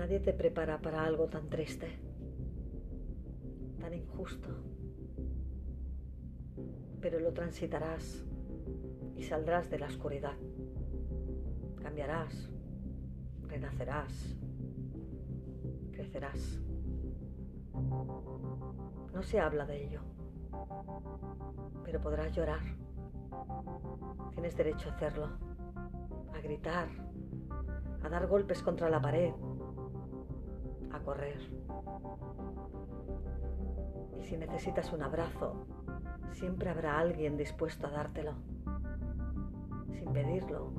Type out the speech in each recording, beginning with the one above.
Nadie te prepara para algo tan triste, tan injusto, pero lo transitarás y saldrás de la oscuridad. Cambiarás, renacerás, crecerás. No se habla de ello, pero podrás llorar. Tienes derecho a hacerlo, a gritar, a dar golpes contra la pared, a correr. Y si necesitas un abrazo, siempre habrá alguien dispuesto a dártelo, sin pedirlo,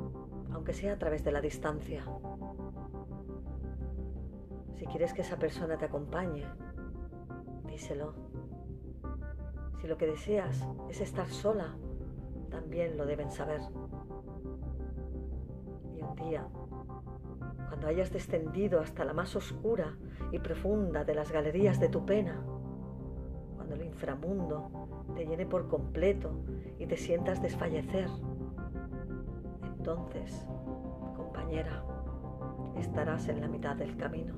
aunque sea a través de la distancia. Si quieres que esa persona te acompañe, díselo. Si lo que deseas es estar sola, también lo deben saber. Día, cuando hayas descendido hasta la más oscura y profunda de las galerías de tu pena, cuando el inframundo te llene por completo y te sientas desfallecer, entonces, compañera, estarás en la mitad del camino.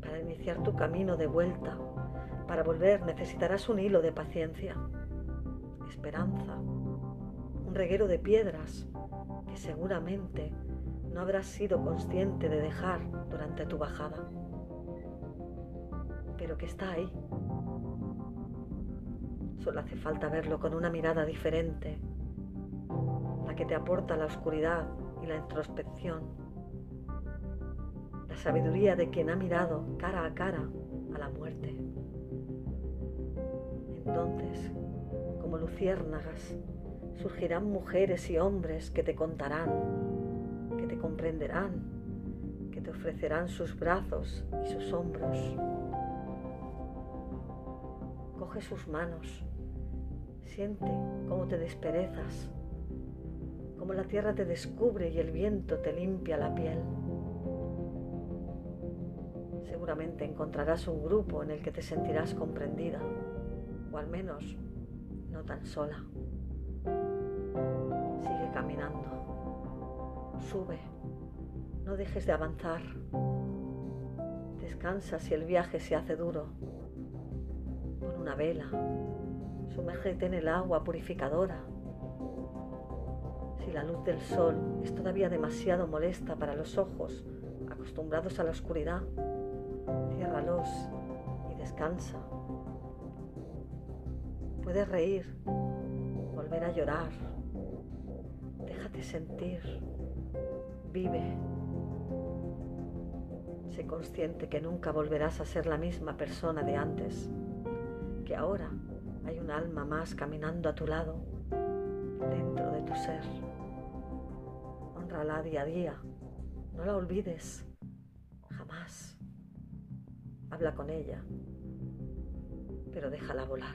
Para iniciar tu camino de vuelta, para volver necesitarás un hilo de paciencia, esperanza, reguero de piedras que seguramente no habrás sido consciente de dejar durante tu bajada, pero que está ahí. Solo hace falta verlo con una mirada diferente, la que te aporta la oscuridad y la introspección, la sabiduría de quien ha mirado cara a cara a la muerte. Entonces, como luciérnagas, surgirán mujeres y hombres que te contarán, que te comprenderán, que te ofrecerán sus brazos y sus hombros. Coge sus manos, siente cómo te desperezas, cómo la tierra te descubre y el viento te limpia la piel. Seguramente encontrarás un grupo en el que te sentirás comprendida o al menos no tan sola. Caminando, sube, no dejes de avanzar. Descansa si el viaje se hace duro. Pon una vela, sumérgete en el agua purificadora. Si la luz del sol es todavía demasiado molesta para los ojos acostumbrados a la oscuridad, ciérralos y descansa. Puedes reír, volver a llorar. Déjate sentir. Vive. Sé consciente que nunca volverás a ser la misma persona de antes, que ahora hay un alma más caminando a tu lado, dentro de tu ser. Honrala día a día, no la olvides, jamás. Habla con ella, pero déjala volar.